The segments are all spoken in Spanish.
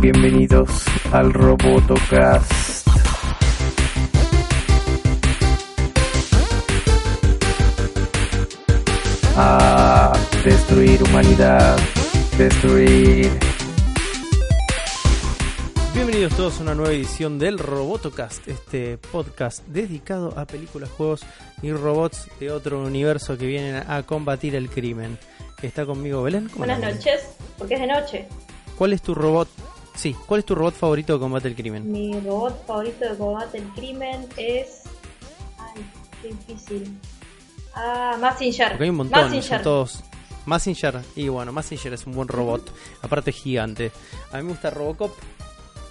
Bienvenidos al Robotocast. A destruir humanidad, destruir. Bienvenidos todos a una nueva edición del Robotocast, este podcast dedicado a películas, juegos y robots de otro universo que vienen a combatir el crimen. Está conmigo Belén. ¿Cómo Buenas noches, porque es de noche. ¿Cuál es tu robot? Sí, ¿cuál es tu robot favorito de combate al crimen? Mi robot favorito de combate el crimen es. Ay, qué difícil. Ah, Massinger. Porque hay un montón, Massinger. todos. Massinger, y bueno, Massinger es un buen robot, aparte es gigante. A mí me gusta Robocop,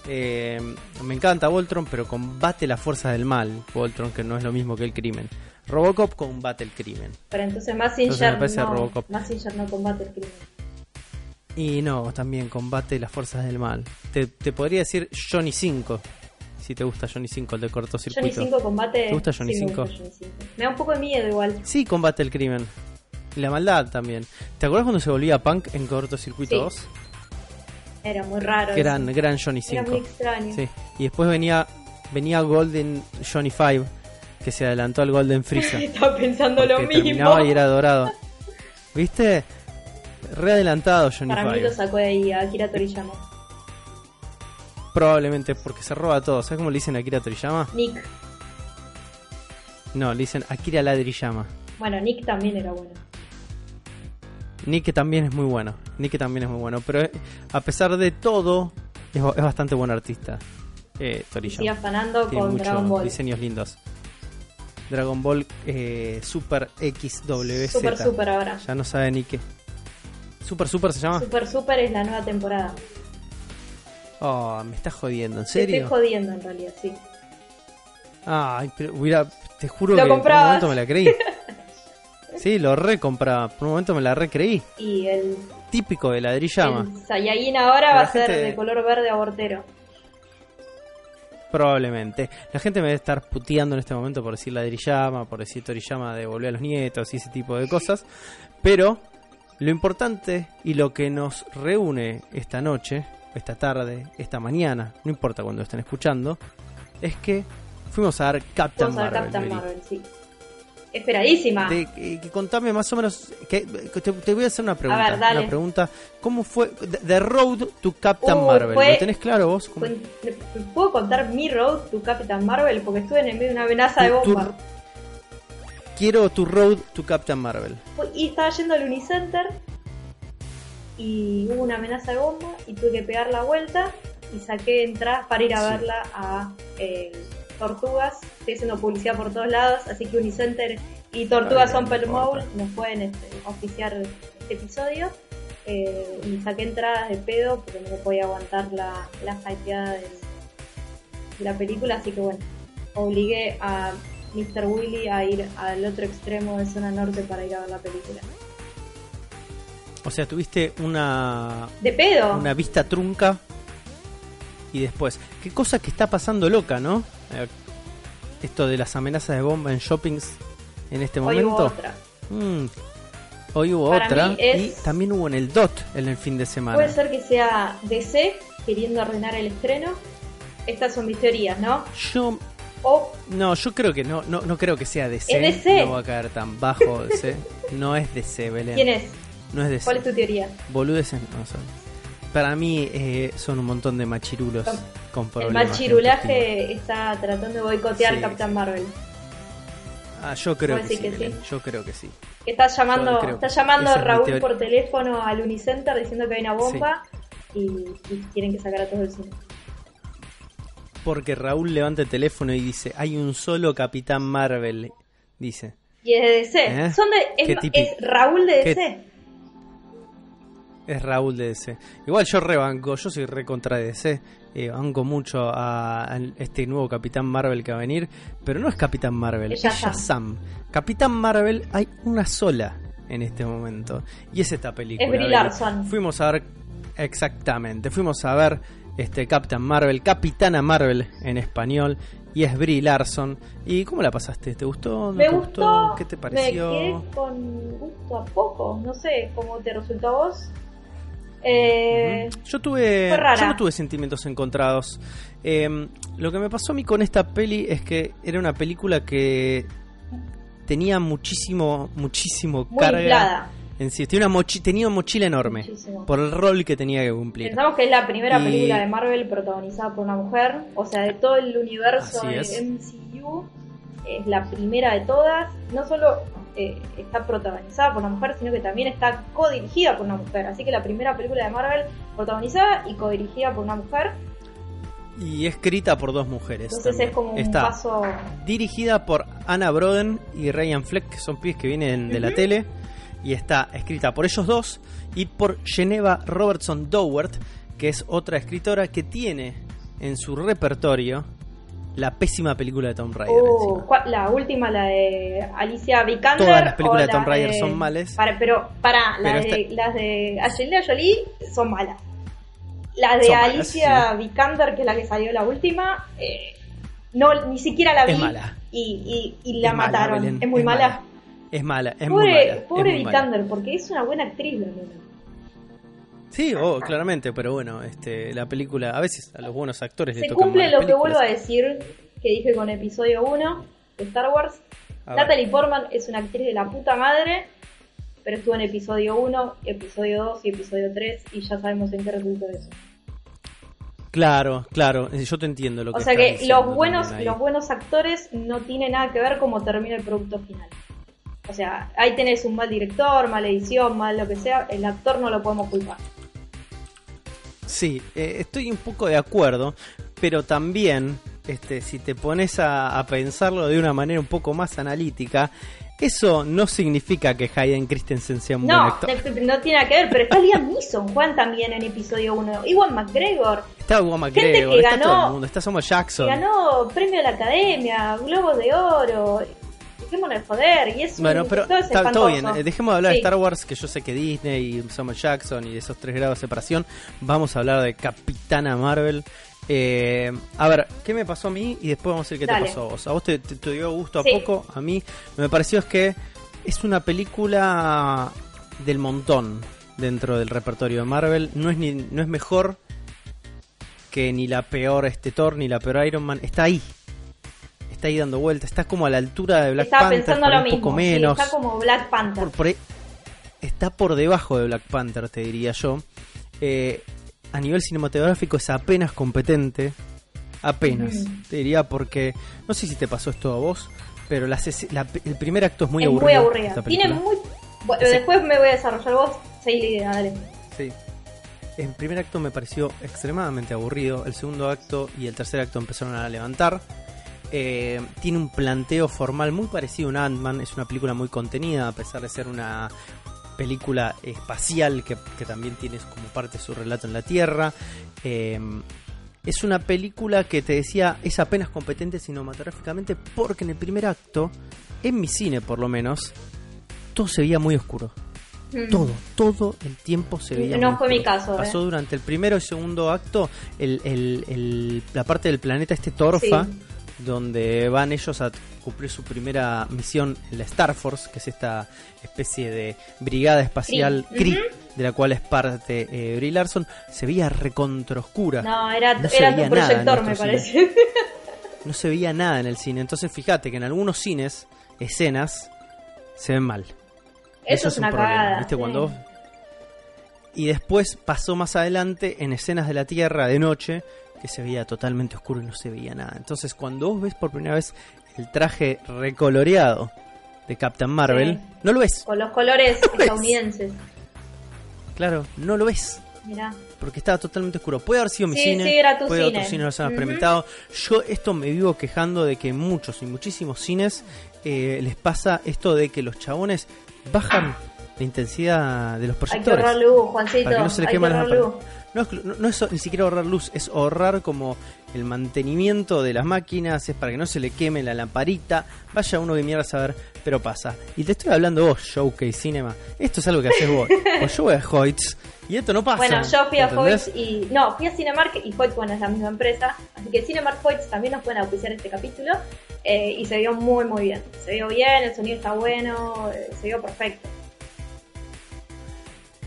eh, me encanta Voltron, pero combate las fuerzas del mal. Voltron, que no es lo mismo que el crimen. Robocop combate el crimen. Pero entonces Entonces Massinger me parece no, Robocop. Massinger no combate el crimen. Y no, también combate las fuerzas del mal. Te, te podría decir Johnny 5, si te gusta Johnny 5, el de Johnny cortocircuito. 5 combate. ¿Te gusta Johnny sí, me 5? gusta Johnny 5. Me da un poco de miedo igual. Sí, combate el crimen. Y la maldad también. ¿Te acuerdas cuando se volvía punk en cortocircuito Sí. 2? Era muy raro. Gran, eso. gran Johnny 5. Era muy extraño. Sí. Y después venía venía Golden Johnny 5, que se adelantó al Golden Freezer. Estaba pensando lo mismo. terminaba y era dorado. ¿Viste? Re adelantado Johnny Para mí 5. lo sacó de ahí a Akira Toriyama. Probablemente porque se roba todo. ¿Sabes cómo le dicen a Akira Toriyama? Nick. No, le dicen Akira Ladriyama. Bueno, Nick también era bueno. Nick también es muy bueno. Nick también es muy bueno. Pero eh, a pesar de todo, es, ba- es bastante buen artista. Eh, Toriyama. sigue afanando Tiene con Dragon Ball. diseños lindos. Dragon Ball eh, Super XWZ. Super, super ahora. Ya no sabe ni qué. Super Super se llama. Super Super es la nueva temporada. Oh, me estás jodiendo, ¿en Te serio? estoy jodiendo en realidad, sí. Ay, pero hubiera, te juro que por un momento me la creí. Sí, lo recompraba. Por un momento me la recreí. Y el, Típico de ladrillama. el Saiyajin ahora La va a ser de color verde abortero. Probablemente. La gente me debe estar puteando en este momento por decir ladrillama, por decir toriyama de volver a los nietos y ese tipo de cosas. Pero lo importante y lo que nos reúne esta noche, esta tarde, esta mañana, no importa cuando estén escuchando, es que fuimos a ver Captain Vamos a ver Marvel. Captain. Marvel, sí. Esperadísima. Te- que- que contame más o menos. Que, te, te voy a hacer una pregunta. ver. Una pregunta. ¿Cómo fue The, Road to Captain Uh, Marvel? fue- ¿Lo tenés claro vos? ¿Cómo- Cuen- ¿Puedo contar mi road to Captain Marvel? Porque estuve en el medio de una amenaza de tu- bomba. Quiero tu Road to Captain Marvel. Y estaba yendo al Unicenter y hubo una amenaza de bomba y tuve que pegar la vuelta y saqué entradas para ir a Sí. verla a eh, Tortugas. Estoy haciendo publicidad por todos lados, así que Unicenter y Tortugas son nos pueden este, oficiar este episodio. Eh, y saqué entradas de pedo porque no podía aguantar la, la hypeada de, de la película, así que bueno, obligué a Mr. Willy a ir al otro extremo de zona norte para ir a ver la película. O sea, tuviste una, De pedo. una vista trunca. Y después, qué cosa que está pasando loca, ¿no? Eh, esto de las amenazas de bomba en shoppings en este Hoy hubo momento. otra. Mm. Hoy hubo Para otra. es- Y también hubo en el DOT en el fin de semana. Puede ser que sea DC queriendo arruinar el estreno. Estas son mis teorías, ¿no? Yo O No, yo creo que no, no, no creo que sea DC. ¿Es DC? No va a caer tan bajo DC. No es DC, Belén. ¿quién es? No es DC. ¿Cuál es tu teoría? Boludeces no son. Para mí eh, son un montón de machirulos Son- con El problemas. de machirulaje está tratando de boicotear Sí, Captain sí. Marvel. Ah, yo creo ¿Vos que sí, que? Yo creo que sí. Está llamando, está llamando es Raúl por teléfono al Unicenter diciendo que hay una bomba y, y quieren que sacara todo el cine. Porque Raúl levanta el teléfono y dice, hay un solo Capitán Marvel. Dice. Y es de DC. ¿Eh? Son de, es, es Raúl de Qué- DC. Es Raúl de DC. Igual yo rebanco, yo soy re contra DC. Eh, banco mucho a, a este nuevo Capitán Marvel que va a venir. Pero no es Capitán Marvel, Es Shazam. Capitán Marvel hay una sola en este momento. Y es esta película. Es Brie. Larson. Fuimos a ver, exactamente, fuimos a ver este Capitán Marvel, Capitana Marvel en español. Y es Brie Larson. ¿Y cómo la pasaste? ¿Te gustó? ¿No Me te gustó, ¿Qué te me pareció? quedé con gusto a poco, no sé cómo te resultó a vos. Eh. Yo tuve, yo no tuve sentimientos encontrados. Eh, lo que me pasó a mí con esta peli es que era una película que tenía muchísimo, muchísimo Muy carga inflada. En sí. Tenía una, mochi- tenía una mochila enorme Muchísimo. por el rol que tenía que cumplir. Pensamos que es la primera Y- película de Marvel protagonizada por una mujer, o sea, de todo el universo de. MCU, es la primera de todas. No solo eh, está protagonizada por una mujer, sino que también está codirigida por una mujer. Así que la primera película de Marvel protagonizada y codirigida por una mujer. Y escrita por dos mujeres. Entonces también. es como un Está paso. dirigida por Anna Broden y Ryan Fleck, que son pibes que vienen de la tele. Y está escrita por ellos dos y por Geneva Robertson Dowert, que es otra escritora que tiene en su repertorio la pésima película de Tomb Raider. Uh, encima. ¿cuál- la última, la de Alicia Vikander. Todas las películas de Tomb Raider son malas. Para, pero para, Pero las, de, las de Angelina Jolie son malas. La de Son malas, Alicia sí. Vikander, que es la que salió la última, eh, no ni siquiera la vi Es mala. y, y, y la Es mataron. Es muy es mala. mala. Es mala, es muy Pobre, mala. pobre. Vikander, porque es una buena actriz, la nena. Sí, oh, claramente, pero bueno, este, la película, a veces a los buenos actores Se les tocan cumple lo que vuelvo a decir, que dije con episodio 1 de Star Wars. A ver. Natalie Portman es una actriz de la puta madre, pero estuvo en episodio 1, episodio 2 y episodio 3 y ya sabemos en qué resultó eso. Claro, claro, yo te entiendo lo que O sea que los buenos, los buenos actores no tienen nada que ver cómo termina el producto final. O sea, ahí tenés un mal director, mala edición, mal lo que sea, el actor no lo podemos culpar. Sí, eh, estoy un poco de acuerdo, pero también, este, si te pones a, a pensarlo de una manera un poco más analítica, eso no significa que Hayden Christensen sea un buen No, actor. no, no tiene nada que ver, pero está Liam Neeson, Juan también en episodio 1. Iwan McGregor, Está Gente McGregor, que está ganó- todo el mundo, está Samuel Jackson. ganó premio de la academia, Globos de Oro. Dejémonos de joder, y es un Bueno, pero todo es está todo bien. eh, Dejemos de hablar Sí. de Star Wars, que yo sé que Disney y Samuel Jackson y esos tres grados de separación. Vamos a hablar de Capitana Marvel. Eh, a ver, ¿qué me pasó a mí? Y después vamos a ver qué Dale. te pasó a vos. ¿A vos te, te- te dio gusto a poco? A mí me pareció es que es una película del montón dentro del repertorio de Marvel. No es, ni, no es mejor que ni la peor este Thor ni la peor Iron Man. Está ahí. Está ahí dando vueltas. Está como a la altura de Black Estaba Panther. pensando lo un mismo. poco sí, menos está como Black Panther. por, por ahí- está por debajo de Black Panther, te diría yo. Eh, a nivel cinematográfico es apenas competente. Apenas, Ujú. te diría porque no sé si te pasó esto a vos, pero esc- la- el primer acto es muy es aburrido. muy esta Tiene muy. Bueno, Sí. después me voy a desarrollar vos. Seguí la idea, dale. Sí. El primer acto me pareció extremadamente aburrido. El segundo acto y el tercer acto empezaron a levantar. Eh, tiene un planteo formal muy parecido a un Ant-Man. Es una película muy contenida, a pesar de ser una película espacial que, que también tiene como parte su relato en la Tierra. Eh, es una película que te decía es apenas competente cinematográficamente porque en el primer acto, en mi cine por lo menos, todo se veía muy oscuro Mm. todo, todo el tiempo se veía. No muy fue mi caso, Pasó eh. durante el primero y segundo acto el, el- el- la parte del planeta este Torfa, Sí. Donde van ellos a cumplir su primera misión en la Star Force, que es esta especie de brigada espacial Kree. De la cual es parte eh, Brie Larson, se veía recontra oscura. No, era, No se era veía tu nada en proyector, me parece. No se veía nada en el cine. Entonces fíjate que en algunos cines, escenas, se ven mal. Eso, es un una problema, cagada. ¿viste? sí. Cuando vos- Y después pasó más adelante en escenas de la Tierra de noche que se veía totalmente oscuro y no se veía nada. Entonces cuando vos ves por primera vez el traje recoloreado de Captain Marvel, Sí. no lo ves. Con los colores ves? estadounidenses. Claro, no lo ves. Mirá. Porque estaba totalmente oscuro. Puede haber sido mi Sí, cine, sí, era tu puede cine. otros cines los han Ujú. experimentado. Yo esto me vivo quejando de que muchos y muchísimos cines eh, les pasa esto de que los chabones bajan la intensidad de los Hay que proyectores. ahorrar luz, Juancito. para que no se le hay que No, es- no- no es ni siquiera ahorrar luz, es ahorrar como el mantenimiento de las máquinas, es para que no se le queme la lamparita. Vaya uno que mierda a saber, pero pasa. Y te estoy hablando vos, Showcase Cinema. Esto es algo que haces vos. o yo voy a Hoyts y esto no pasa. Bueno, yo fui a ¿entendés? Foyts y. No, fui a Cinemark y Foyts, bueno, es la misma empresa. Así que Cinemark Foyts también nos pueden auspiciar este capítulo. eh, y se vio muy, muy bien. Se vio bien, el sonido está bueno, eh, se vio perfecto.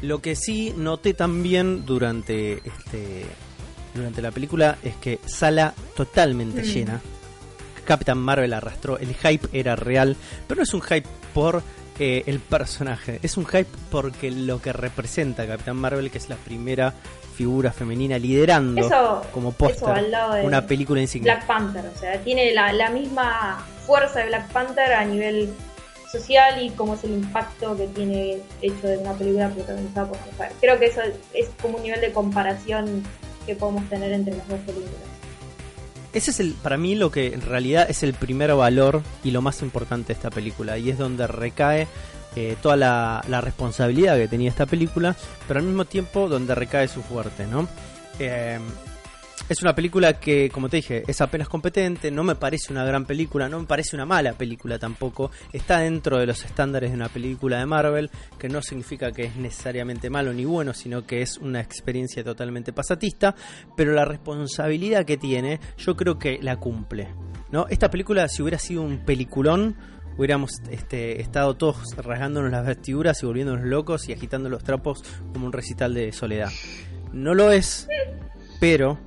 Lo que sí noté también durante este durante la película es que sala totalmente Mm. llena. Captain Marvel arrastró, el hype era real, pero no es un hype por eh, el personaje, es un hype porque lo que representa Captain Marvel, que es la primera figura femenina liderando Eso, como póster una película insignia. Black Panther. O sea, tiene la, la misma fuerza de Black Panther a nivel social y cómo es el impacto que tiene hecho de una película protagonizada por mujer. Creo que eso es como un nivel de comparación que podemos tener entre las dos películas. Ese es el, para mí lo que en realidad es el primer valor y lo más importante de esta película. Y es donde recae eh, toda la, responsabilidad que tenía esta película, pero al mismo tiempo donde recae su fuerte, ¿no? Eh, es una película que, como te dije, es apenas competente, no me parece una gran película, no me parece una mala película tampoco. Está dentro de los estándares de una película de Marvel, que no significa que es necesariamente malo ni bueno, sino que es una experiencia totalmente pasatista, pero la responsabilidad que tiene, yo creo que la cumple. ¿no? Esta película, si hubiera sido un peliculón, hubiéramos este, estado todos rasgándonos las vestiduras y volviéndonos locos y agitando los trapos como un recital de soledad. No lo es, pero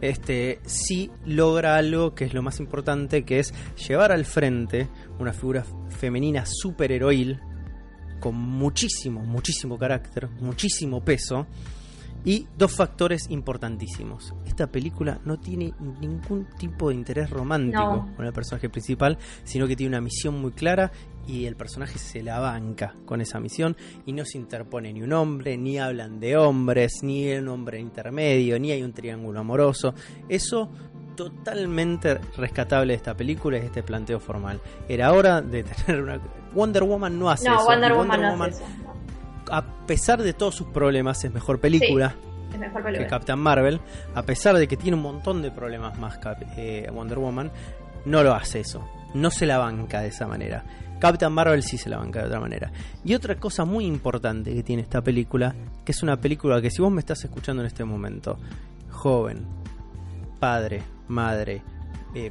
este sí logra algo que es lo más importante, que es llevar al frente una figura femenina superheroil con muchísimo, muchísimo carácter, muchísimo peso y dos factores importantísimos. Esta película no tiene ningún tipo de interés romántico No. con el personaje principal, sino que tiene una misión muy clara y el personaje se la banca con esa misión y no se interpone ni un hombre, ni hablan de hombres, ni un hombre intermedio, ni hay un triángulo amoroso. Eso totalmente rescatable de esta película es este planteo formal. Era hora de tener una... Wonder Woman no hace No, eso. Wonder y Woman no hace eso. no. a pesar de todos sus problemas, es mejor película Es mejor que. Captain Marvel. A pesar de que tiene un montón de problemas más eh, Wonder Woman, no lo hace eso. No se la banca de esa manera. Captain Marvel sí se la banca de otra manera. Y otra cosa muy importante que tiene esta película, que es una película que si vos me estás escuchando en este momento, joven, padre, madre, eh,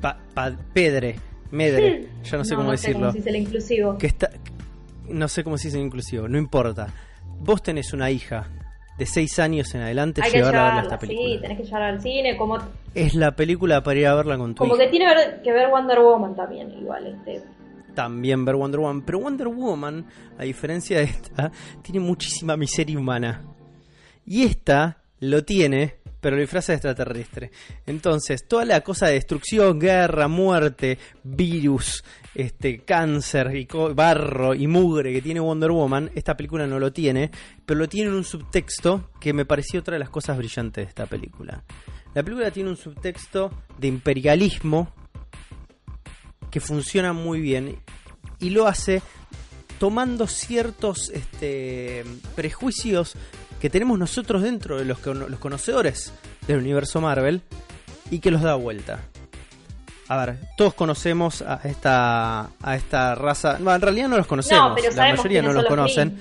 pa- pa- pedre, medre, ya no sé cómo decirlo cómo se dice el inclusivo. que está no sé cómo se dice en inclusivo, no importa. Vos tenés una hija de 6 años en adelante, Hay que llevarla a llevarla, esta sí, película. tenés que llevarla al cine, como, Es la película para ir a verla con tu como hija. que tiene que ver Wonder Woman también, igual. Este. También ver Wonder Woman, pero Wonder Woman, a diferencia de esta, tiene muchísima miseria humana. Y esta lo tiene, pero lo disfraza de extraterrestre. Entonces, toda la cosa de destrucción, guerra, muerte, virus, este cáncer y barro y mugre que tiene Wonder Woman, esta película no lo tiene, pero lo tiene en un subtexto que me pareció otra de las cosas brillantes de esta película. La película tiene un subtexto de imperialismo que funciona muy bien y lo hace tomando ciertos este, prejuicios que tenemos nosotros dentro de los, los conocedores del universo Marvel y que los da vuelta. A ver, todos conocemos a esta, a esta raza. No, en realidad no los conocemos. No, la mayoría no los conocen.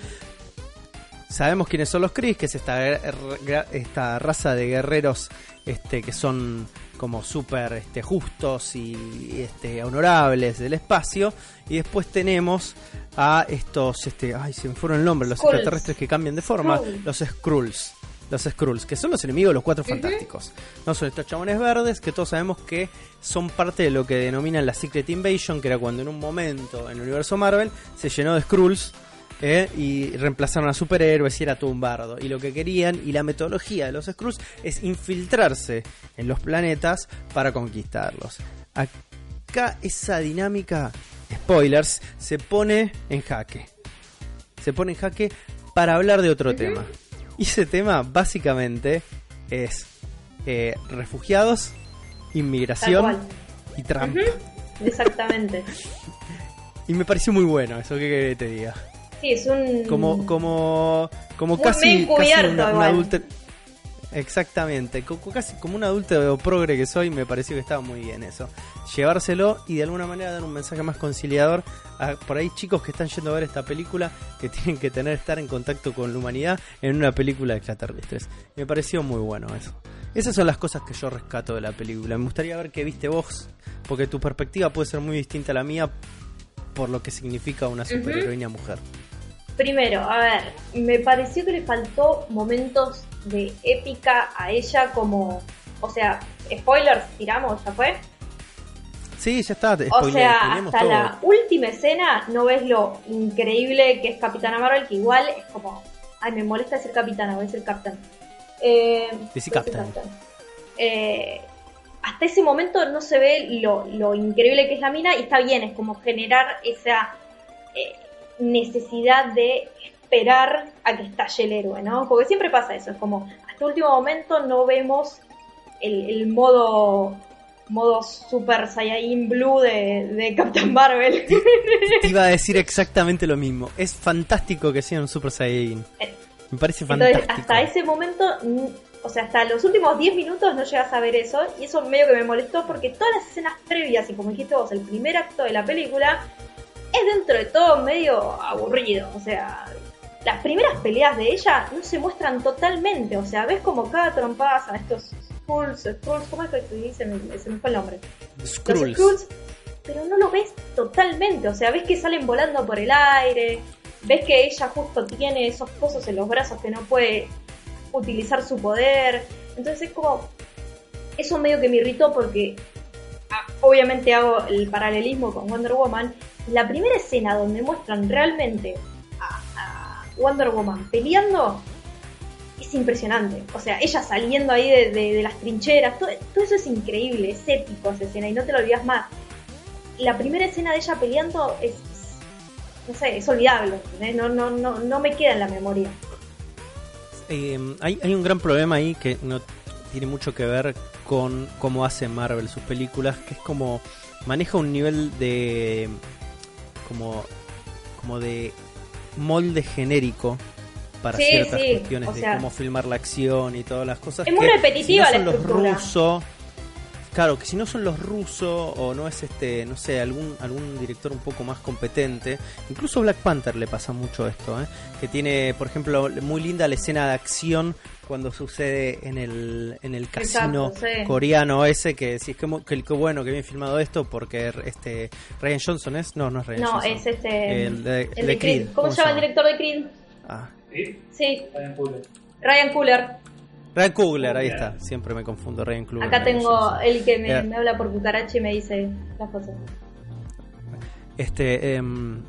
Sabemos quiénes son los Kree, que es esta, gra- esta raza de guerreros este, que son como súper este, justos y este, honorables del espacio. Y después tenemos a estos, este, ay, se me fueron el nombre, los extraterrestres que cambian de forma, los Skrulls. Los Skrulls, que son los enemigos de los cuatro fantásticos. No son estos chabones verdes que todos sabemos que son parte de lo que denominan la Secret Invasion, que era cuando en un momento en el universo Marvel se llenó de Skrulls ¿eh? y reemplazaron a superhéroes y era todo un bardo. Y lo que querían y la metodología de los Skrulls es infiltrarse en los planetas para conquistarlos. Acá esa dinámica, spoilers, se pone en jaque. Se pone en jaque para hablar de otro tema. Y ese tema básicamente es eh, refugiados, inmigración y Trump. Exactamente. Y me pareció muy bueno eso, que te diga? Sí, es un. Como, como, como Muy casi. Exactamente, co- co- casi como un adulto progre que soy, me pareció que estaba muy bien eso. Llevárselo y de alguna manera dar un mensaje más conciliador a por ahí chicos que están yendo a ver esta película que tienen que tener estar en contacto con la humanidad en una película de extraterrestres. Me pareció muy bueno eso. Esas son las cosas que yo rescato de la película. Me gustaría ver qué viste vos, porque tu perspectiva puede ser muy distinta a la mía por lo que significa una superheroína mujer. Primero, a ver, me pareció que le faltó momentos de épica a ella como, o sea, spoilers, tiramos, ¿ya fue? Sí, ya está. O sea, hasta todo. la última escena no ves lo increíble que es Capitana Marvel, que igual es como, ay, me molesta decir Capitana, voy a decir Captain. Eh, Decí Captain. Eh, hasta ese momento no se ve lo, lo increíble que es la mina y está bien, es como generar esa eh, necesidad de esperar a que estalle el héroe, ¿no? Porque siempre pasa eso, es como hasta último momento no vemos el, el modo modo Super Saiyajin Blue de, de Captain Marvel. Te iba a decir exactamente lo mismo. Es fantástico que sea un Super Saiyajin. Eh, Me parece Entonces, fantástico. hasta ese momento, o sea, hasta los últimos 10 minutos no llegas a ver eso, y eso medio que me molestó porque todas las escenas previas, y como dijiste vos, el primer acto de la película, es dentro de todo medio aburrido, o sea, las primeras peleas de ella no se muestran totalmente, o sea, ves como cada trompada a estos Skrulls, Skrulls, ¿cómo es que se dice? Me- Se me fue el nombre. Los Skrulls. Skrulls, pero no lo ves totalmente. O sea, ves que salen volando por el aire, ves que ella justo tiene esos pozos en los brazos que no puede utilizar su poder. Entonces es como. Eso medio que me irritó porque. ah, Obviamente hago el paralelismo con Wonder Woman. La primera escena donde muestran realmente a, a Wonder Woman peleando es impresionante. O sea, ella saliendo ahí de, las trincheras, todo, eso es increíble, es épico esa escena y no te lo olvidas más. La primera escena de ella peleando es, no sé, es olvidable, ¿entendés? No, no, no, no me queda en la memoria. Eh, hay, hay un gran problema ahí que no tiene mucho que ver con cómo hace Marvel sus películas, que es como maneja un nivel de como como de molde genérico para Sí, ciertas sí, cuestiones o de sea, cómo filmar la acción y todas las cosas. es muy repetitiva si no la son los rusos, claro, que si no son los rusos o no es este, no sé, algún algún director un poco más competente, incluso Black Panther le pasa mucho esto, ¿eh? que tiene, por ejemplo, muy linda la escena de acción cuando sucede en el en el casino Exacto, sí. coreano ese que decís que, que, bueno que bien filmado esto porque este Ryan Johnson es no no es Ryan No, Johnson es este. el de, el de Creed. ¿Cómo, se llama el director de Creed? Ah, Sí, Ryan Cooler. Ryan Coogler, ahí está. Siempre me confundo, Ryan Coogler. Acá Ryan tengo el que me, habla por cucaracha y me dice las cosas. Este, em,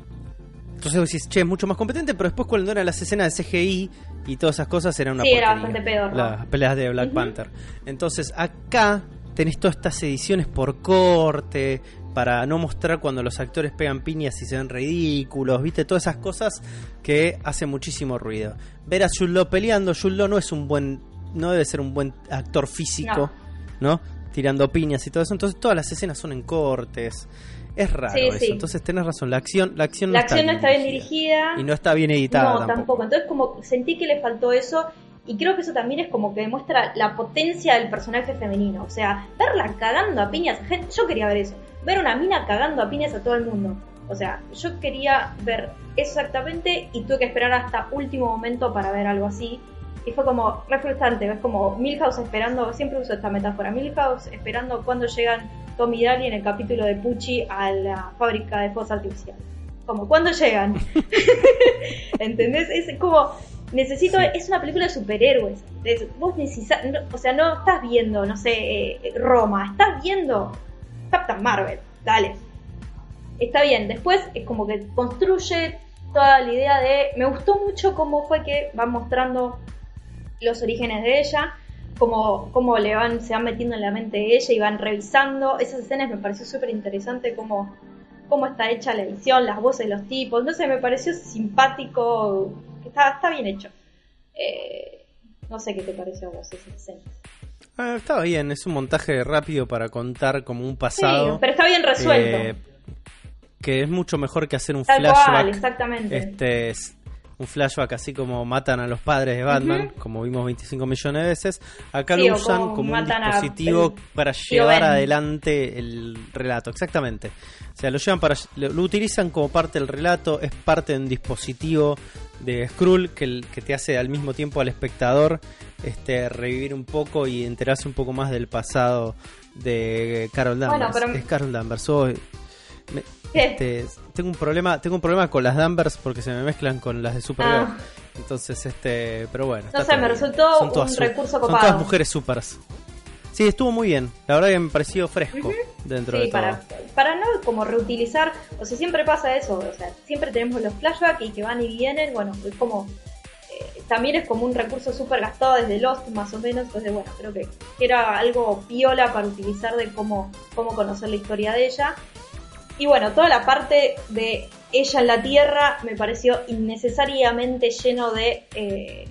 entonces vos decís, che, es mucho más competente, pero después cuando eran las escenas de CGI y todas esas cosas eran una Sí, era bastante peor, ¿no? Las peleas de Black. Panther. Entonces acá tenés todas estas ediciones por corte, para no mostrar cuando los actores pegan piñas y se ven ridículos, viste, todas esas cosas que hacen muchísimo ruido. Ver a Law peleando, Law no es un buen, no debe ser un buen actor físico, ¿no? Tirando piñas y todo eso, entonces todas las escenas son en cortes. Es raro Sí, eso. sí. Entonces tenés razón, la acción, la acción La no acción no está bien dirigida. y no está bien editada No, tampoco. tampoco. Entonces como sentí que le faltó eso y creo que eso también es como que demuestra la potencia del personaje femenino. O sea, verla cagando a piñas, yo quería ver eso. Ver una mina cagando a piñas a todo el mundo. O sea, yo quería ver eso exactamente y tuve que esperar hasta último momento para ver algo así. Y fue como re frustrante, es como Milhouse esperando, siempre uso esta metáfora, Milhouse esperando cuando llegan Tommy y Daly en el capítulo de Pucci a la fábrica de fuegos artificiales. Como, ¿cuándo llegan? ¿Entendés? Es como, necesito, Sí. es una película de superhéroes. Es- vos necesitas, no- o sea, no estás viendo, no sé, eh, Roma, estás viendo Captain Marvel, dale. Está bien, después es como que construye toda la idea de, me gustó mucho cómo fue que van mostrando los orígenes de ella, cómo, cómo le van, se van metiendo en la mente de ella y van revisando. Esas escenas me pareció súper interesante cómo, cómo está hecha la edición, las voces de los tipos. No sé, me pareció simpático, está, está bien hecho. Eh, no sé qué te pareció a vos esas escenas. Ah, estaba bien, es un montaje rápido para contar como un Sí, pasado. pero está bien resuelto. Eh, que es mucho mejor que hacer un Tal flashback. cual, exactamente. Este es un flashback así como matan a los padres de Batman, como vimos 25 millones de veces. Acá Sí, lo usan como como un a dispositivo para llevar Ben. adelante el relato, exactamente. O sea, lo llevan para lo, lo utilizan como parte del relato, es parte de un dispositivo de Skrull que, que te hace al mismo tiempo al espectador este revivir un poco y enterarse un poco más del pasado de Carol Bueno, Danvers. pero- Es Carol Danvers. me- ¿Qué? este, tengo un problema, tengo un problema con las Danvers porque se me mezclan con las de Supergirl. Ah. Entonces, este, pero bueno. No sé, me resultó Son un recurso Son copado. todas mujeres supers. Sí, estuvo muy bien. La verdad que me pareció fresco dentro Sí, de todo. para, para no como reutilizar, o sea, siempre pasa eso, o sea, siempre tenemos los flashbacks y que van y vienen, bueno, es como, eh, también es como un recurso súper gastado desde Lost más o menos, entonces bueno, creo que, que era algo piola para utilizar de cómo, cómo conocer la historia de ella. Y bueno, toda la parte de ella en la Tierra me pareció innecesariamente lleno de... eh,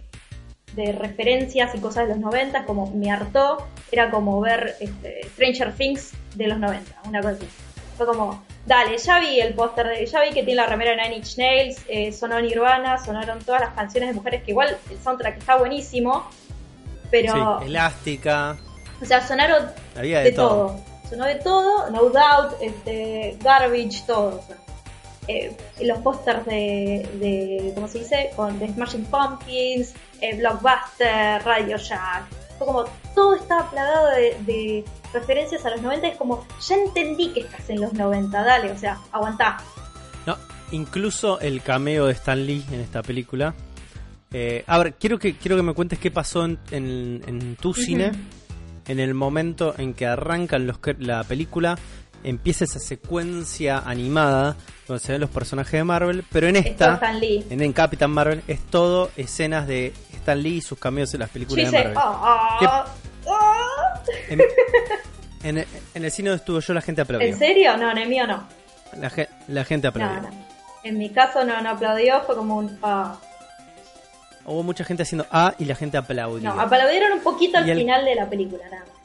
de referencias y cosas de los 90, como me hartó, era como ver este, Stranger Things de los 90, una cosa así. Fue como, dale, ya vi el póster, de- ya vi que tiene la remera de Nine Inch Nails, eh, sonó Nirvana, sonaron todas las canciones de mujeres, que igual el soundtrack está buenísimo, pero, Sí, elástica. o sea, sonaron Había de, de, todo. todo. Sonó de todo, No Doubt, este, Garbage, todo. Eh, los pósters de, de, ¿cómo se dice? Con The Smashing Pumpkins, eh, Blockbuster, Radio Shack. Fue como, todo estaba plagado de, de referencias a los 90. Es como, ya entendí que estás en los 90, dale, o sea, aguantá. No, incluso el cameo de Stan Lee en esta película. Eh, a ver, quiero que, quiero que me cuentes qué pasó en, en- en tu cine en el momento en que arrancan los, la película. Empieza esa secuencia animada donde se ven los personajes de Marvel, pero en esta, en, en Capitán Marvel, es todo escenas de Stan Lee y sus cameos en las películas de Marvel. "Ah, ah, ah". En, en- en el cine donde estuvo yo, la gente aplaudió. ¿En serio? No, en el mío no. La, ge- la gente aplaudió. No, no. En mi caso no, no aplaudió, fue como un... ah. Hubo mucha gente haciendo A y la gente aplaudió. No, aplaudieron un poquito al el- final de la película, nada más.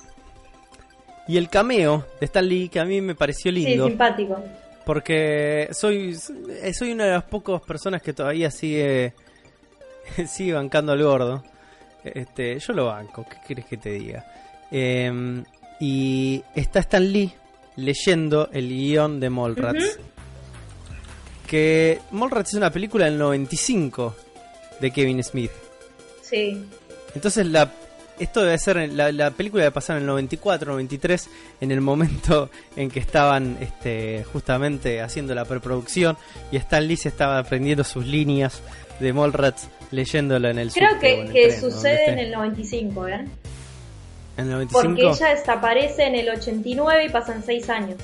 Y el cameo de Stan Lee, que a mí me pareció Sí, lindo, simpático. porque soy eh, soy una de las pocas personas que todavía sigue sigue bancando al gordo. Este, yo lo banco, ¿qué quieres que te diga? Eh, y está Stan Lee leyendo el guion de Mallrats. Que Mallrats es una película del 95 de Kevin Smith. Sí. Entonces la esto debe ser la, la película debe pasar en el 94, 93, en el momento en que estaban este, justamente haciendo la preproducción y Stan Lee se estaba aprendiendo sus líneas de Mallrats leyéndola en el Creo subte que, en el que tren, sucede en el 95, ¿eh? en el 95. Porque ella desaparece en el 89 y pasan 6 años.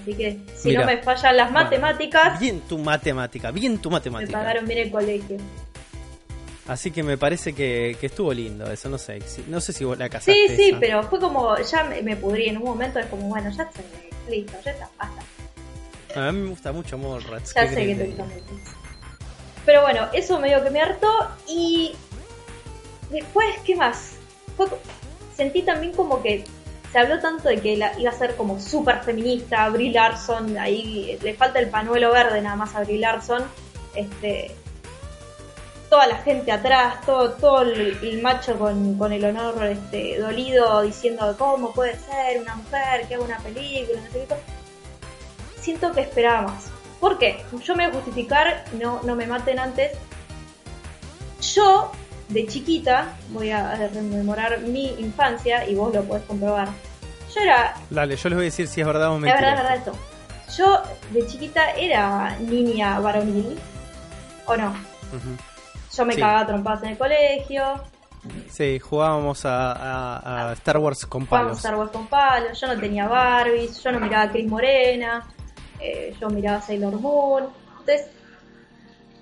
Así que si Mira. no me fallan las Bueno, matemáticas, Bien tu matemática, bien tu me matemática. pagaron bien el colegio. Así que me parece que, que estuvo lindo eso, no sé, no sé si vos la casaste. Sí, sí, esa. pero fue como, ya me, me pudrí en un momento, es como, bueno, ya sé, listo, ya está, basta. A mí me gusta mucho Mallrats. Ya ¿qué sé que te gusta mucho. Pero bueno, eso medio que me hartó y después, ¿qué más? Fue sentí también como que se habló tanto de que la, iba a ser como súper feminista, Brie Larson, ahí le falta el panuelo verde nada más a Brie Larson, este toda la gente atrás, todo, todo el, el macho con, con el honor este, dolido diciendo cómo puede ser una mujer que haga una película, no sé qué siento que esperaba más. ¿Por qué? Yo me voy a justificar, no, no me maten antes. Yo, de chiquita, voy a rememorar mi infancia y vos lo podés comprobar. Yo era, Dale, yo les voy a decir si es verdad o es mentira. verdad, es verdad esto. Yo, de chiquita, era niña varonil, ¿o no? Yo me Sí. cagaba a trompadas en el colegio, Sí, jugábamos a, a- a Star Wars con Jugábamos palos. Star Wars con palos, yo no tenía Barbies, yo no miraba a Chris Morena, eh, yo miraba a Sailor Moon. Entonces,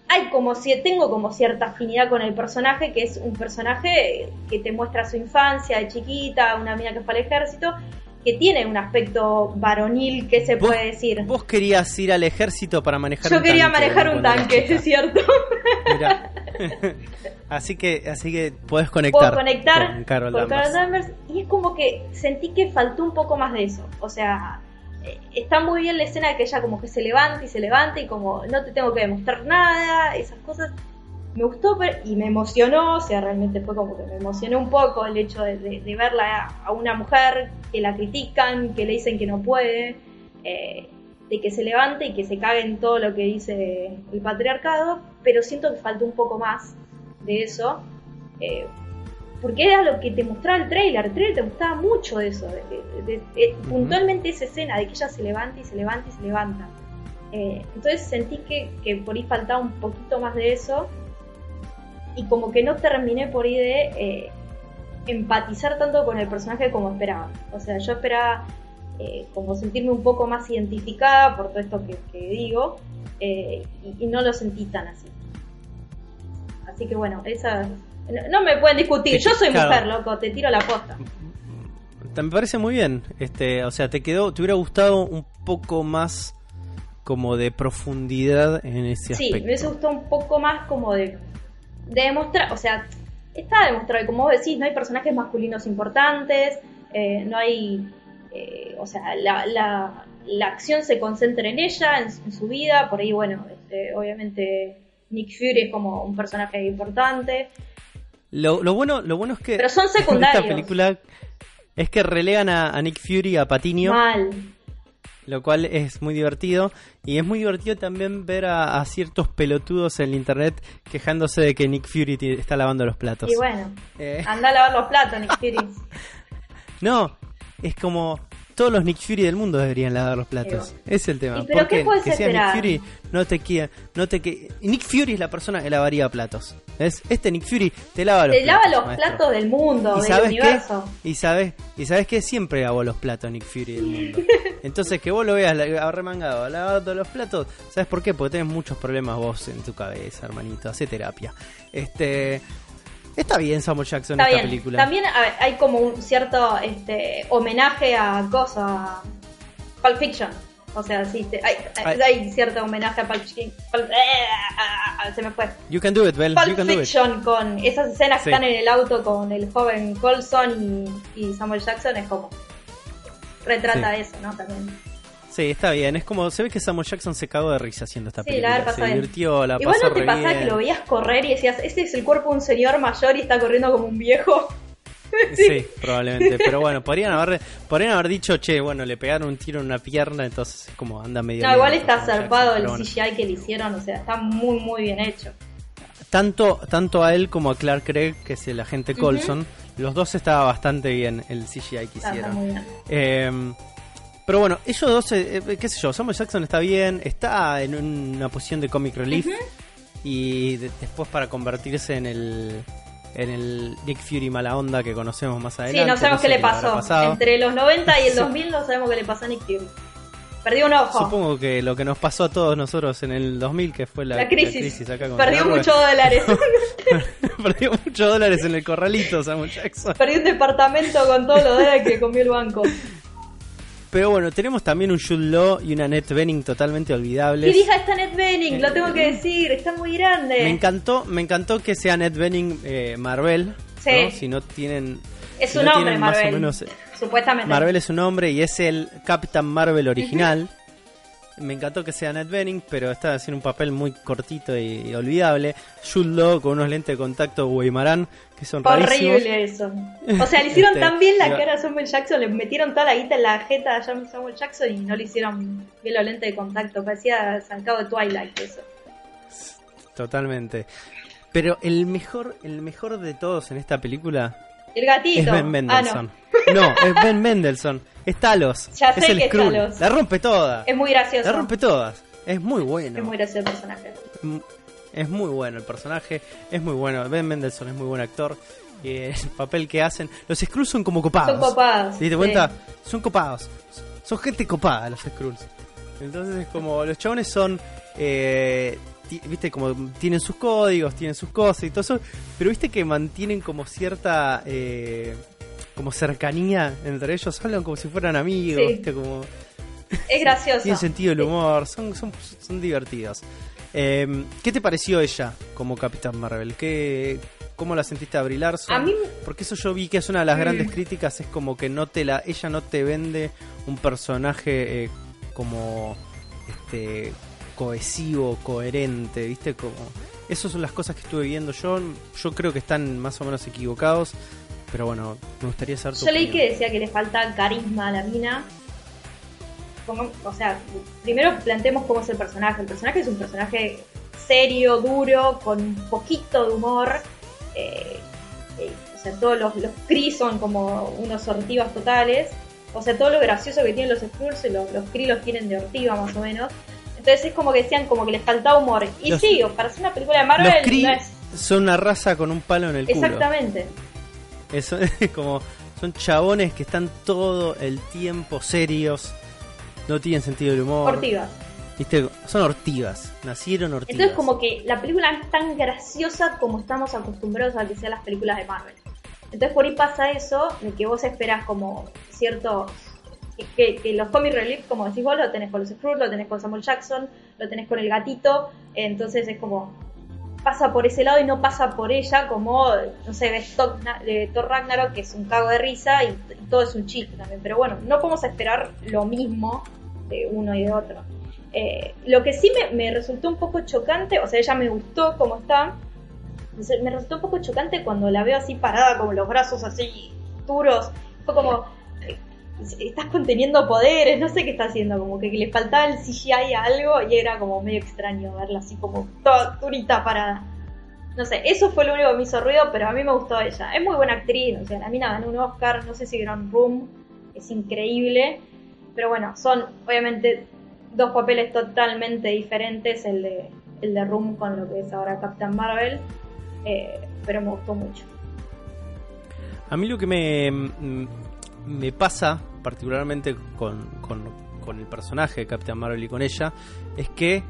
hay como si tengo como cierta afinidad con el personaje, que es un personaje que te muestra su infancia de chiquita, una mina que fue al ejército, que tiene un aspecto varonil, que se puede decir. Vos querías ir al ejército para manejar Yo un quería tanque, manejar un tanque, es cierto. Mirá. así que así que podés conectar, Puedo conectar con Carol con Danvers. Carol Danvers y es como que sentí que faltó un poco más de eso. O sea, eh, está muy bien la escena de que ella como que se levanta y se levanta y como no te tengo que demostrar nada, esas cosas. Me gustó y me emocionó, o sea, realmente fue como que me emocionó un poco el hecho de, de- de verla a una mujer que la critican, que le dicen que no puede, eh, de que se levante y que se cague en todo lo que dice el patriarcado, pero siento que faltó un poco más de eso. eh, porque era lo que te mostraba el trailer, el trailer te mostraba mucho de eso, de- puntualmente esa escena de que ella se levanta y se levanta y se levanta. Eh, entonces sentí que, que por ahí faltaba un poquito más de eso y como que no terminé por ahí de eh, empatizar tanto con el personaje como esperaba. O sea, yo esperaba eh, como sentirme un poco más identificada por todo esto que, que digo eh, y, y no lo sentí tan así. Así que bueno, esa... No, no me pueden discutir, yo soy Claro. mujer, loco, te tiro la posta. Me parece muy bien. Este, o sea, te quedó, te hubiera gustado un poco más como de profundidad en ese Sí, aspecto. me hubiese gustado un poco más como de demostrar, o sea, está demostrado, y como vos decís, no hay personajes masculinos importantes, eh, no hay, eh, o sea, la, la, la acción se concentra en ella, en, su- en su vida, por ahí, bueno, este, obviamente Nick Fury es como un personaje importante, Lo, lo bueno, lo bueno es que pero son en esta secundarios. película es que relegan a, a Nick Fury a Patiño, Mal. Lo cual es muy divertido y es muy divertido también ver a, a ciertos pelotudos en el internet quejándose de que Nick Fury está lavando los platos. Y bueno, Eh, anda a lavar los platos, Nick Fury. no, es como todos los Nick Fury del mundo deberían lavar los platos. Es el tema. ¿Y pero ¿Por qué puedes que? Nick Fury no te queda, no te que Nick Fury es la persona que lavaría platos. ¿Ves? Este Nick Fury te lava los Te lava platos. los maestro. platos del mundo, ¿Y del sabes universo. qué? ¿Y sabes, ¿Y sabes qué? Siempre lavó los platos Nick Fury del mundo. Entonces que vos lo veas la- remangado, lavando los platos, ¿sabes por qué? Porque tenés muchos problemas vos en tu cabeza, hermanito. Hace terapia. Este. Está bien Samuel Jackson en esta bien. película. También ver, hay como un cierto este, homenaje a cosa, Pulp Fiction. O sea, sí, te- hay, hay- Ay. hay cierto homenaje a Pulp Fiction. Pulp- eh, ah, ah, se me fue. You can do it, Bell. You Pulp can do it. Fiction con esas escenas Sí. que están en el auto con el joven Colson y, y Samuel Jackson es como retrata eso, ¿no? También. Sí, está bien. Es como, se ve que Samuel Jackson se cagó de risa haciendo esta Sí, película. la se divirtió, la Igual no te pasaba bien. que lo veías correr y decías, este es el cuerpo de un señor mayor y está corriendo como un viejo. Sí, probablemente. Pero bueno, podrían haber, podrían haber dicho, che, bueno, le pegaron un tiro en una pierna, entonces es como anda medio. No, igual está zarpado el bueno. CGI que le hicieron, o sea, está muy, muy bien hecho. Tanto, tanto a él como a Clark Craig, que es el agente Colson, los dos estaba bastante bien el CGI que Está, está hicieron. muy bien. Eh, pero bueno, ellos dos, eh, eh, qué sé yo, Samuel Jackson está bien, está en una posición de comic relief y de- después para convertirse en el en el Nick Fury mala onda que conocemos más adelante. Sí, no sabemos sé qué le pasó. Entre los 90 y el Sí. 2000 no sabemos qué le pasó a Nick Fury. Perdió un ojo. Supongo que lo que nos pasó a todos nosotros en el 2000, que fue la, la crisis. acá con Perdió muchos dólares. Perdió muchos dólares en el corralito, Samuel Jackson. Perdió un departamento con todos los dólares que comió el banco. Pero bueno, tenemos también un Jude Law y una Annette Bening totalmente olvidables. dije está Ned Benning, lo tengo que decir, está muy grande. Me encantó, me encantó que sea Annette Bening eh, Marvel. Sí. ¿no? Si no tienen. es si un no hombre, tienen más o Marvel. menos- Supuestamente. Marvel es un hombre y es el Captain Marvel original. Me encantó que sea Annette Bening, pero está haciendo un papel muy cortito y, y olvidable. Jude Law con unos lentes de contacto Weimarán que son rarísimos. Horrible eso. O sea, le hicieron Este, tan bien la cara a Samuel Jackson, le metieron toda la guita en la jeta a Samuel Jackson y no le hicieron bien los lentes de contacto. Parecía sacado de Twilight eso. Totalmente. Pero el mejor, el mejor de todos en esta película El gatito. es Ben Ah, Mendelssohn. no. es Ben Mendelssohn. Es Talos. Ya es sé el que es. Talos. La rompe toda. Es muy gracioso. La rompe todas. Es muy bueno. Es muy gracioso el personaje. Es muy bueno el personaje. Es muy bueno. Ben Mendelssohn es muy buen actor. Y el papel que hacen. Los Skrulls son como copados. Son copados. ¿Te diste sí. cuenta? Son copados. Son gente copada los Skrulls. Entonces es como los chabones son... eh, viste, como tienen sus códigos, tienen sus cosas y todo eso. Pero viste que mantienen como cierta... eh, como cercanía entre ellos. Hablan como si fueran amigos, Sí. viste, como... Es gracioso. Tienen sentido del humor, son, son, son divertidos. Eh, ¿Qué te pareció ella como Capitán Marvel? ¿Qué, ¿Cómo la sentiste a Brie Larson? A mí- Porque eso yo vi que es una de las Mm. grandes críticas, es como que no te la, ella no te vende un personaje eh, como este cohesivo, coherente, ¿viste? Como esas son las cosas que estuve viendo yo. Yo creo que están más o menos equivocados, pero bueno, me gustaría saber tu Yo leí opinión. que decía que le falta carisma a la mina. O sea, primero planteemos cómo es el personaje. El personaje es un personaje serio, duro, con un poquito de humor. eh, eh, o sea, todos los, los Kree son como unos ortivas totales. O sea, todo lo gracioso que tienen los Skrulls, los, los Kree los tienen de ortiva más o menos. Entonces es como que decían como que les faltaba humor. Y Los- sí, para hacer una película de Marvel Los Kree no es... son una raza con un palo en el culo. Exactamente. Eso es como son chabones que están todo el tiempo serios, no tienen sentido del humor. Ortivas. ¿Viste? Son ortivas, nacieron ortivas. Entonces como que la película no es tan graciosa como estamos acostumbrados a que sean las películas de Marvel. Entonces por ahí pasa eso, de que vos esperás como cierto... que- Que, que los comic relief, como decís vos, lo tenés con los Scrooge, lo tenés con Samuel Jackson, lo tenés con el gatito, entonces es como... Pasa por ese lado y no pasa por ella como, no sé, ves Thor, de Thor Ragnarok, que es un cago de risa y, y todo es un chiste también. Pero bueno, no podemos esperar lo mismo de uno y de otro. Eh, lo que sí me, resultó un poco chocante, o sea, ella me gustó como está, me- me resultó un poco chocante cuando la veo así parada, con los brazos así duros, fue como, eh, estás conteniendo poderes, no sé qué está haciendo, como que, le faltaba el CGI a algo y era como medio extraño verla así como toda durita parada. No sé, eso fue lo único que me hizo ruido, pero a mí me gustó ella. Es muy buena actriz, o sea, la mina ganó un Oscar, no sé si vieron Room, es increíble. Pero bueno, son obviamente dos papeles totalmente diferentes, el de, el de Room con lo que es ahora Captain Marvel, eh, pero me gustó mucho. A mí lo que me, mm, me pasa, particularmente con, con, con el personaje de Captain Marvel y con ella, es que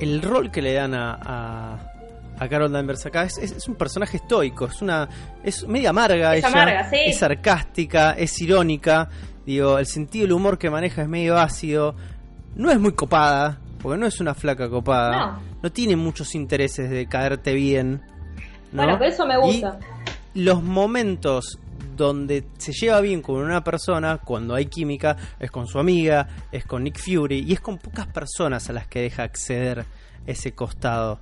el rol que le dan a, a, a Carol Danvers acá es, es- es un personaje estoico, es una es media amarga Es ella, amarga, sí. es sarcástica, es irónica, digo, el sentido del humor que maneja es medio ácido, no es muy copada, porque no es una flaca copada, No. tiene muchos intereses de caerte bien. ¿no? Bueno, pero eso me Y- gusta. los momentos donde se lleva bien con una persona, cuando hay química, es con su amiga, es con Nick Fury, y es con pocas personas a las que deja acceder ese costado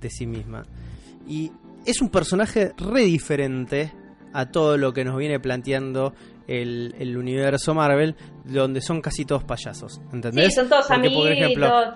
de sí misma. Y es un personaje re diferente a todo lo que nos viene planteando el, el universo Marvel, donde son casi todos payasos. ¿Entendés? Sí, son todos Porque, por ejemplo,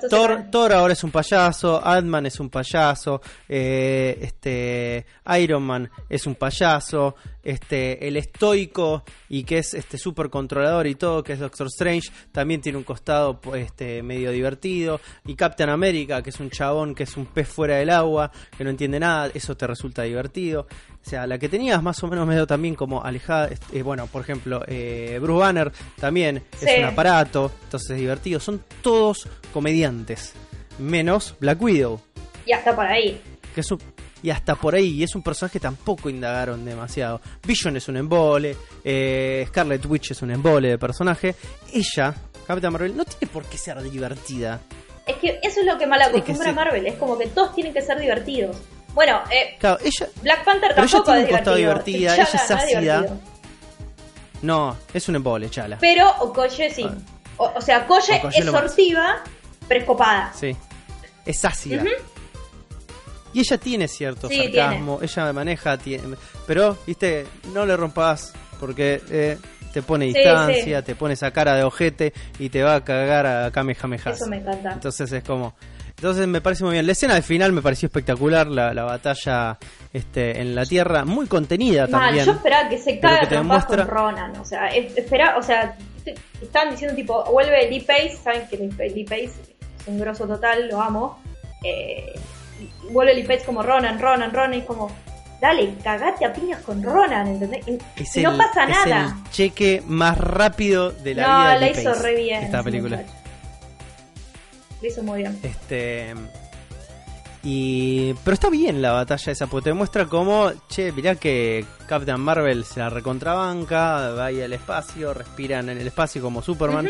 Thor, ahora es un payaso, Ant-Man es un payaso, eh, este Iron Man es un payaso, este el estoico y que es este super controlador y todo, que es Doctor Strange, también tiene un costado pues, este medio divertido y Captain America, que es un chabón que es un pez fuera del agua, que no entiende nada, eso te resulta divertido. O sea, la que tenías más o menos medio también como alejada, eh, bueno, por ejemplo, eh, Bruce Banner también Sí. es un aparato, entonces es divertido. Son todos comediantes, menos Black Widow, Y hasta por ahí. que es un- y hasta por ahí, y es un personaje que tampoco indagaron demasiado. Vision es un embole, eh, Scarlet Witch es un embole de personaje. Ella, Captain Marvel, no tiene por qué ser divertida. Es que eso es lo que mal acostumbra ser- Marvel, es como que todos tienen que ser divertidos. Bueno, eh, Claro, ella, Black Panther Pero ella tampoco tiene es un costado divertido. divertida, ella es es ácida. divertido. No, es un embole, chala. Pero Okoye sí. Ah. O, o sea, Okoye Okoye es sortiva, pero es copada. Sí. Es ácida. Y ella tiene cierto Sí, sarcasmo, ella maneja, tiene, pero, viste, no le rompas porque eh, te pone Sí, distancia, sí. te pone esa cara de ojete y te va a cagar a Kamehameha. Eso me encanta. Entonces es como... Entonces me parece muy bien. La escena del final me pareció espectacular, la, la batalla este, en la Tierra, muy contenida Mal, también. yo esperaba que se trompadas demuestra- con Ronan. O sea, es- espera, o sea, estaban diciendo tipo, vuelve Lee Pace, saben que Lee Pace es un grosso total, lo amo. Eh, vuelve Lee Pace como Ronan, Ronan, Ronan, y es como, dale, cagate a piñas con Ronan, ¿entendés? Y, Es y no pasa es nada. el cheque más rápido de la no, vida de la Lee hizo Pace, re bien. Esta película. muchacho. Lo hizo muy bien. Este. Y. Pero está bien la batalla esa, porque te muestra cómo. Che, mirá que Captain Marvel se la recontrabanca, va ahí al espacio, respiran en el espacio como Superman,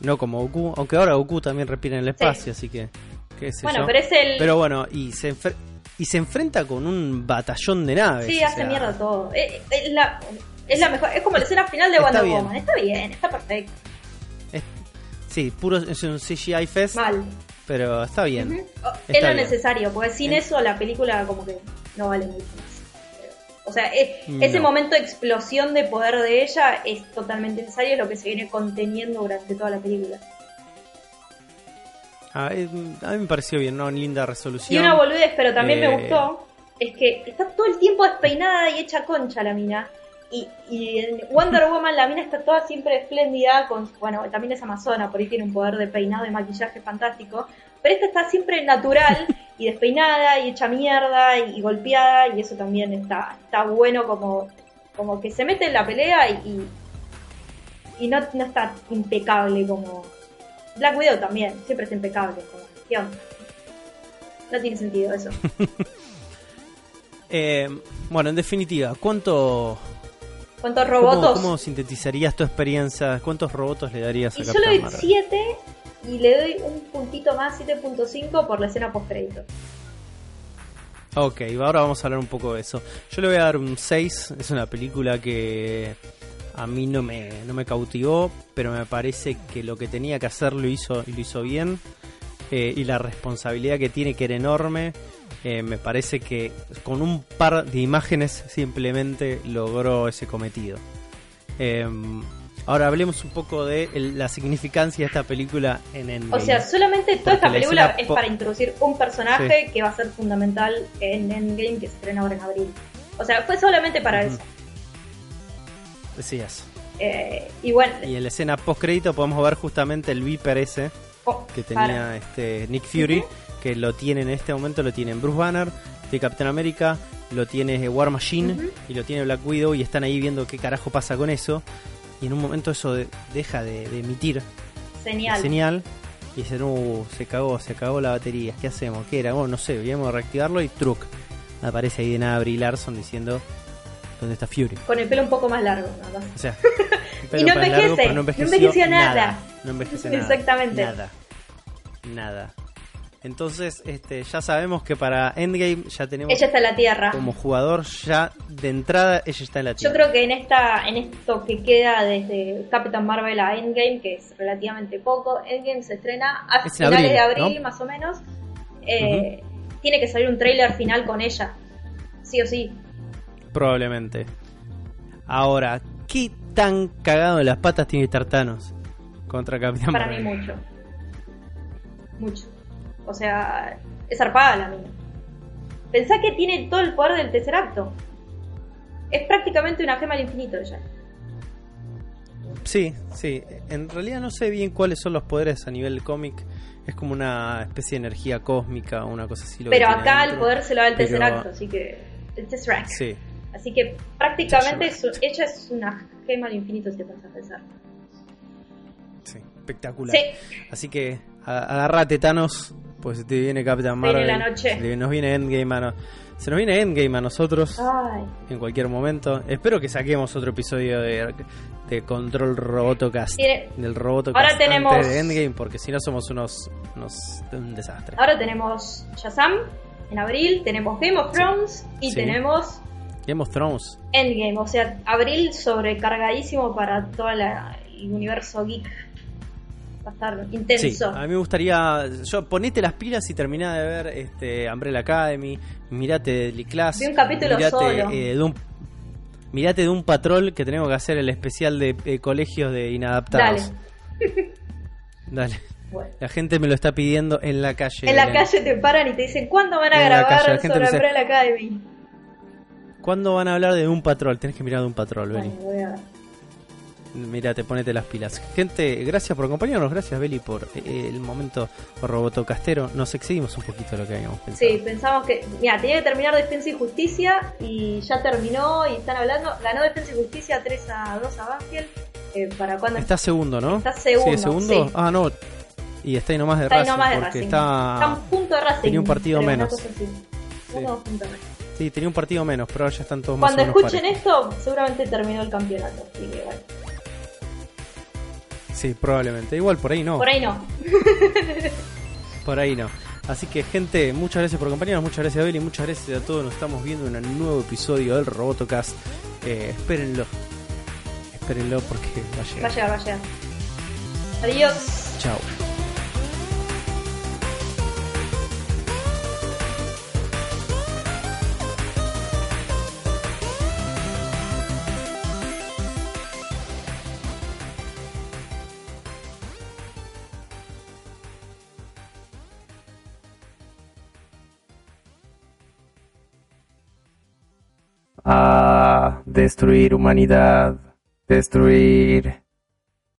no como Goku. Aunque ahora Goku también respira en el espacio, así que. qué Bueno, pero es el... Pero bueno, y se, y se enfrenta con un batallón de naves. Sí, hace sea, mierda todo. Es, es la, es la mejor. Es como la escena final de Wonder. Woman. Está bien, está perfecto. Es- sí, puro es un CGI fest, Mal. pero está bien. Está Es lo bien. necesario, porque sin eso la película como que no vale mucho más. O sea, es- No. ese momento de explosión de poder de ella es totalmente necesario, es lo que se viene conteniendo durante toda la película. A, eh, a mí me pareció bien, ¿no? Linda Y resolución. una boludez, pero también me Eh, gustó, es que está todo el tiempo despeinada y hecha concha la mina. Y, y en Wonder Woman la mina está toda siempre espléndida, con, bueno, también es amazona, por ahí tiene un poder de peinado y maquillaje fantástico, pero esta está siempre natural y despeinada y hecha mierda y, golpeada y eso también está, está bueno como, como que se mete en la pelea y, y, y no, no está impecable como... Black Widow también, siempre es impecable. Como. No tiene sentido eso. Eh, bueno, en definitiva, ¿cuánto, ¿Cuántos robotos? cómo sintetizarías tu experiencia? ¿Cuántos robotos le darías a Y yo Captain le doy Marvel? 7 y le doy un puntito más, 7.5 por la escena post crédito. Ok, ahora vamos a hablar un poco de eso. Yo le voy a dar un 6. Es una película que a mí no me, no me cautivó, pero me parece que lo que tenía que hacer lo hizo y lo hizo bien. Eh, y la responsabilidad que tiene, que era enorme, eh, me parece que con un par de imágenes simplemente logró ese cometido. Eh, ahora hablemos un poco de el- la significancia de esta película en O Endgame. sea, solamente toda esta la película es para introducir un personaje que va a ser fundamental en Endgame que se estrena ahora en abril. O sea, fue solamente para eso. Decías. Eh, y bueno, Y en la escena post crédito podemos ver justamente el Viper ese oh, que tenía este Nick Fury, que lo tiene en este momento, lo tiene Bruce Banner, de Captain America, lo tiene War Machine y lo tiene Black Widow y están ahí viendo qué carajo pasa con eso. Y en un momento eso de- deja de, de emitir Señal. señal y dicen, uh, se cagó, se cagó la batería, ¿qué hacemos? ¿Qué era? Bueno, no sé, debíamos reactivarlo y truc. Aparece ahí de nada Brie Larson diciendo, ¿dónde está Fury? Con el pelo un poco más largo, nada más. O sea, Y no envejece, no envejeció, envejeció nada. No envejeció nada. Exactamente. Nada. Nada. Entonces, este, ya sabemos que para Endgame ya tenemos Ella está en la Tierra. como jugador ya de entrada ella está en la Yo tierra. creo que en esta, en esto que queda desde Captain Marvel a Endgame, que es relativamente poco, Endgame se estrena a Es finales abril, de abril, ¿no? más o menos. Eh, Tiene que salir un tráiler final con ella, sí o sí. Probablemente. Ahora, ¿qué tan cagado en las patas tiene Thanos contra Capitán Para mí Marvel? mucho, mucho. O sea, es zarpada la mina. Pensá que tiene todo el poder del tercer acto. Es prácticamente una gema al infinito ella. Sí, sí. En realidad no sé bien cuáles son los poderes a nivel cómic. Es como una especie de energía cósmica o una cosa así. lo Pero acá el poder se lo da el tercer Pero- acto, así que. El Tesseract. Sí. Así que prácticamente su- ella es una gema al infinito si te pones a pensar. Sí, espectacular. Sí, Así que agarrate Thanos, pues se te viene Captain Viene Marvel. la noche. se nos viene Endgame a no- se nos viene Endgame a nosotros ay, en cualquier momento. Espero que saquemos otro episodio de, de Control Robotocast. Tiene- Del Robotocast Ahora tenemos- antes de Endgame, porque si no somos unos, unos un desastre. ahora tenemos Shazam en abril, tenemos Game of Thrones y Sí. tenemos Game of Thrones. Endgame. O sea, abril sobrecargadísimo para todo el universo geek. Sí, intenso. a mí me gustaría. Yo, ponete las pilas y terminá de ver este, Umbrella Academy. Mirate Deadly Class. Vi un capítulo mirate, solo. eh, de un, mirate de un patrol que tenemos que hacer el especial de eh, colegios de inadaptados. Dale. Dale. Bueno. La gente me lo está pidiendo en la calle. En la Belén. calle te paran y te dicen, ¿cuándo van a En grabar la sobre Umbrella Academy? ¿Cuándo van a hablar de un patrol? Tenés que mirar de un patrol, Beli. Bueno, voy a ver. Mirate, ponete las pilas. Gente, gracias por acompañarnos. Gracias, Beli, por eh, el momento robotocastero. Nos excedimos un poquito de lo que habíamos pensado. Sí, pensamos que, mira, tenía que terminar Defensa y Justicia y ya terminó y están hablando, ganó Defensa y Justicia 3 a 2 a Banfield. Eh, ¿Para cuándo? Está segundo, ¿no? Está segundo, Sí, segundo. sí. Ah, no. Y está ahí nomás de Está Racing. nomás de porque Racing. está. Está un punto de Racing. tenía un partido menos. Uno menos. Sí, tenía un partido menos, pero ahora ya están todos Cuando más escuchen esto, seguramente terminó el campeonato. Así que bueno. Sí, probablemente. Igual por ahí no. Por ahí no. Por ahí no. Así que, gente, muchas gracias por acompañarnos, muchas gracias, Beli, muchas gracias a todos. Nos estamos viendo en un nuevo episodio del Robotocast. Eh, espérenlo. Espérenlo porque va a llegar. Va a llegar, va a llegar. Adiós. Chao. Destruir humanidad. Destruir.